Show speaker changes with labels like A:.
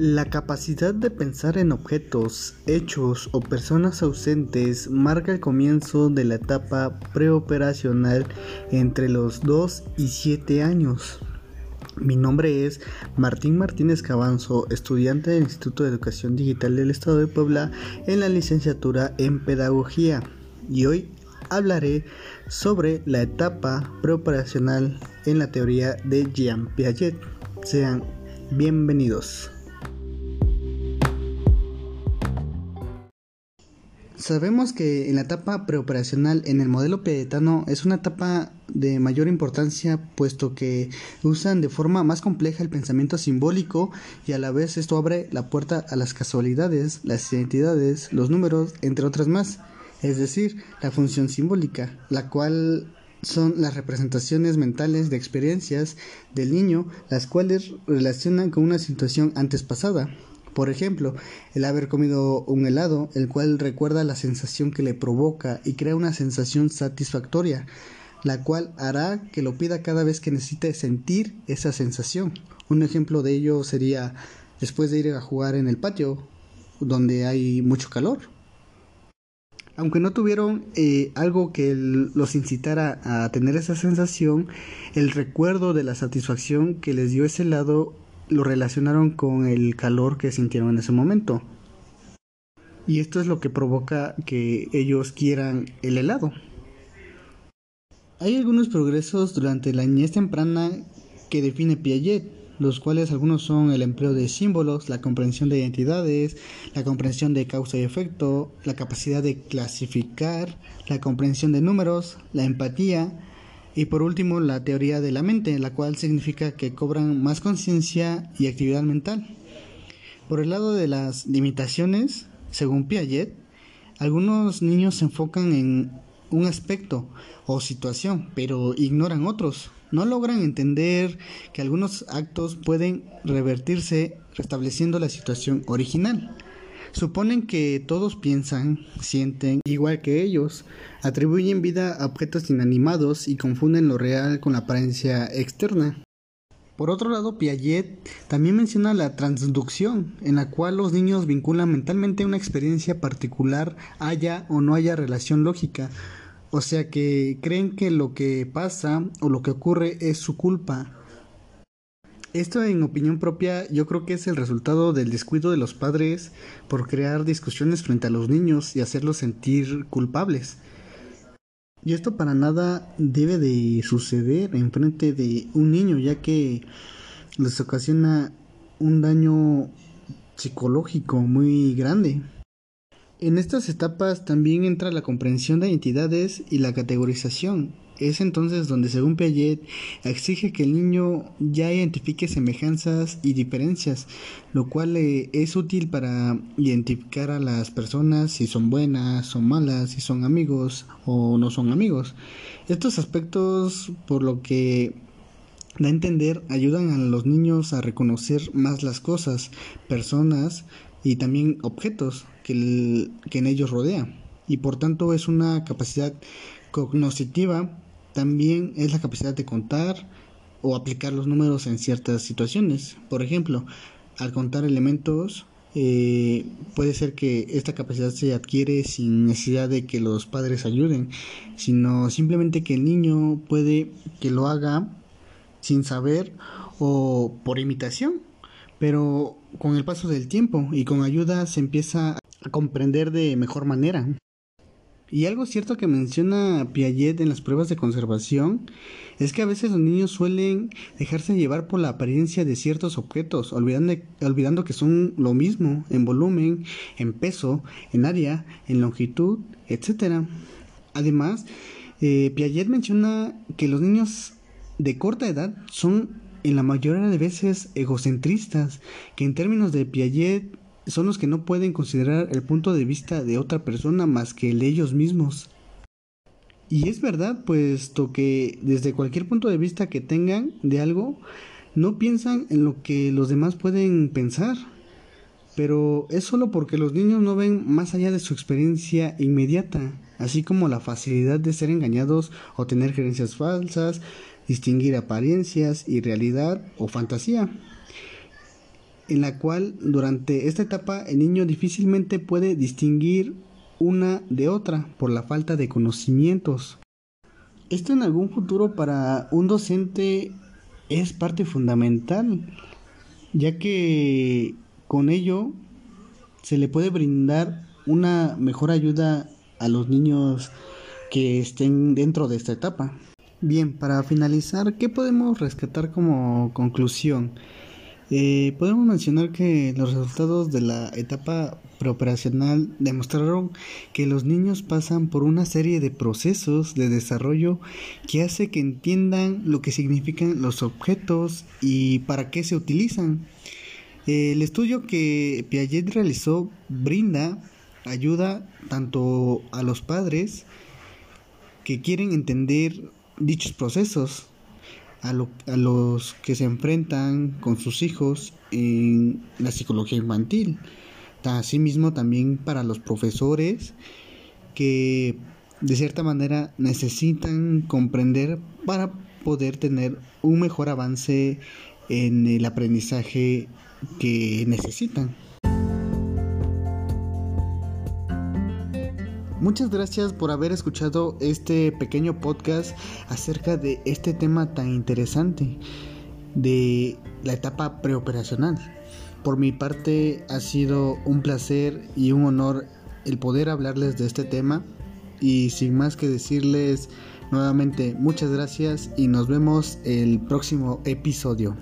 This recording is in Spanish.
A: La capacidad de pensar en objetos, hechos o personas ausentes marca el comienzo de la etapa preoperacional entre los 2 y 7 años. Mi nombre es Martín Martínez Cabanzo, estudiante del Instituto de Educación Digital del Estado de Puebla en la licenciatura en Pedagogía y hoy hablaré sobre la etapa preoperacional en la teoría de Jean Piaget. Sean bienvenidos. Sabemos que en la etapa preoperacional en el modelo piagetano es una etapa de mayor importancia puesto que usan de forma más compleja el pensamiento simbólico y a la vez esto abre la puerta a las casualidades, las identidades, los números, entre otras más, es decir, la función simbólica, la cual son las representaciones mentales de experiencias del niño, las cuales relacionan con una situación antes pasada. Por ejemplo, el haber comido un helado, el cual recuerda la sensación que le provoca y crea una sensación satisfactoria, la cual hará que lo pida cada vez que necesite sentir esa sensación. Un ejemplo de ello sería después de ir a jugar en el patio, donde hay mucho calor. Aunque no tuvieron eh, algo que los incitara a tener esa sensación, el recuerdo de la satisfacción que les dio ese helado lo relacionaron con el calor que sintieron en ese momento. Y esto es lo que provoca que ellos quieran el helado. Hay algunos progresos durante la niñez temprana que define Piaget, los cuales algunos son el empleo de símbolos, la comprensión de identidades, la comprensión de causa y efecto, la capacidad de clasificar, la comprensión de números, la empatía, y por último, la teoría de la mente, la cual significa que cobran más conciencia y actividad mental. Por el lado de las limitaciones, según Piaget, algunos niños se enfocan en un aspecto o situación, pero ignoran otros. No logran entender que algunos actos pueden revertirse restableciendo la situación original. Suponen que todos piensan, sienten igual que ellos, atribuyen vida a objetos inanimados y confunden lo real con la apariencia externa. Por otro lado, Piaget también menciona la transducción, en la cual los niños vinculan mentalmente una experiencia particular, haya o no haya relación lógica, o sea que creen que lo que pasa o lo que ocurre es su culpa, esto en opinión propia yo creo que es el resultado del descuido de los padres por crear discusiones frente a los niños y hacerlos sentir culpables. Y esto para nada debe de suceder en frente de un niño ya que les ocasiona un daño psicológico muy grande. En estas etapas también entra la comprensión de identidades y la categorización, es entonces donde, según Piaget, exige que el niño ya identifique semejanzas y diferencias, lo cual eh, es útil para identificar a las personas si son buenas o malas, si son amigos o no son amigos. Estos aspectos, por lo que da a entender, ayudan a los niños a reconocer más las cosas, personas y también objetos que, que en ellos rodean. Y por tanto es una capacidad cognoscitiva también es la capacidad de contar o aplicar los números en ciertas situaciones. Por ejemplo, al contar elementos, eh, puede ser que esta capacidad se adquiere sin necesidad de que los padres ayuden, sino simplemente que el niño puede que lo haga sin saber o por imitación. Pero con el paso del tiempo y con ayuda se empieza a comprender de mejor manera. Y algo cierto que menciona Piaget en las pruebas de conservación es que a veces los niños suelen dejarse llevar por la apariencia de ciertos objetos, olvidando, que son lo mismo en volumen, en peso, en área, en longitud, etc. Además, eh, Piaget menciona que los niños de corta edad son en la mayoría de veces egocentristas, que en términos de Piaget son los que no pueden considerar el punto de vista de otra persona más que el de ellos mismos. Y es verdad, puesto que desde cualquier punto de vista que tengan de algo, no piensan en lo que los demás pueden pensar. Pero es solo porque los niños no ven más allá de su experiencia inmediata, así como la facilidad de ser engañados o tener creencias falsas, distinguir apariencias y realidad o fantasía. En la cual durante esta etapa el niño difícilmente puede distinguir una de otra por la falta de conocimientos. Esto en algún futuro para un docente es parte fundamental, ya que con ello se le puede brindar una mejor ayuda a los niños que estén dentro de esta etapa. Bien, para finalizar, ¿qué podemos rescatar como conclusión? Eh, podemos mencionar que los resultados de la etapa preoperacional demostraron que los niños pasan por una serie de procesos de desarrollo que hace que entiendan lo que significan los objetos y para qué se utilizan. El estudio que Piaget realizó brinda ayuda tanto a los padres que quieren entender dichos procesos, a, a, los que se enfrentan con sus hijos en la psicología infantil. Asimismo también para los profesores que de cierta manera necesitan comprender para poder tener un mejor avance en el aprendizaje que necesitan. Muchas gracias por haber escuchado este pequeño podcast acerca de este tema tan interesante de la etapa preoperacional. Por mi parte ha sido un placer y un honor el poder hablarles de este tema y sin más que decirles nuevamente muchas gracias y nos vemos el próximo episodio.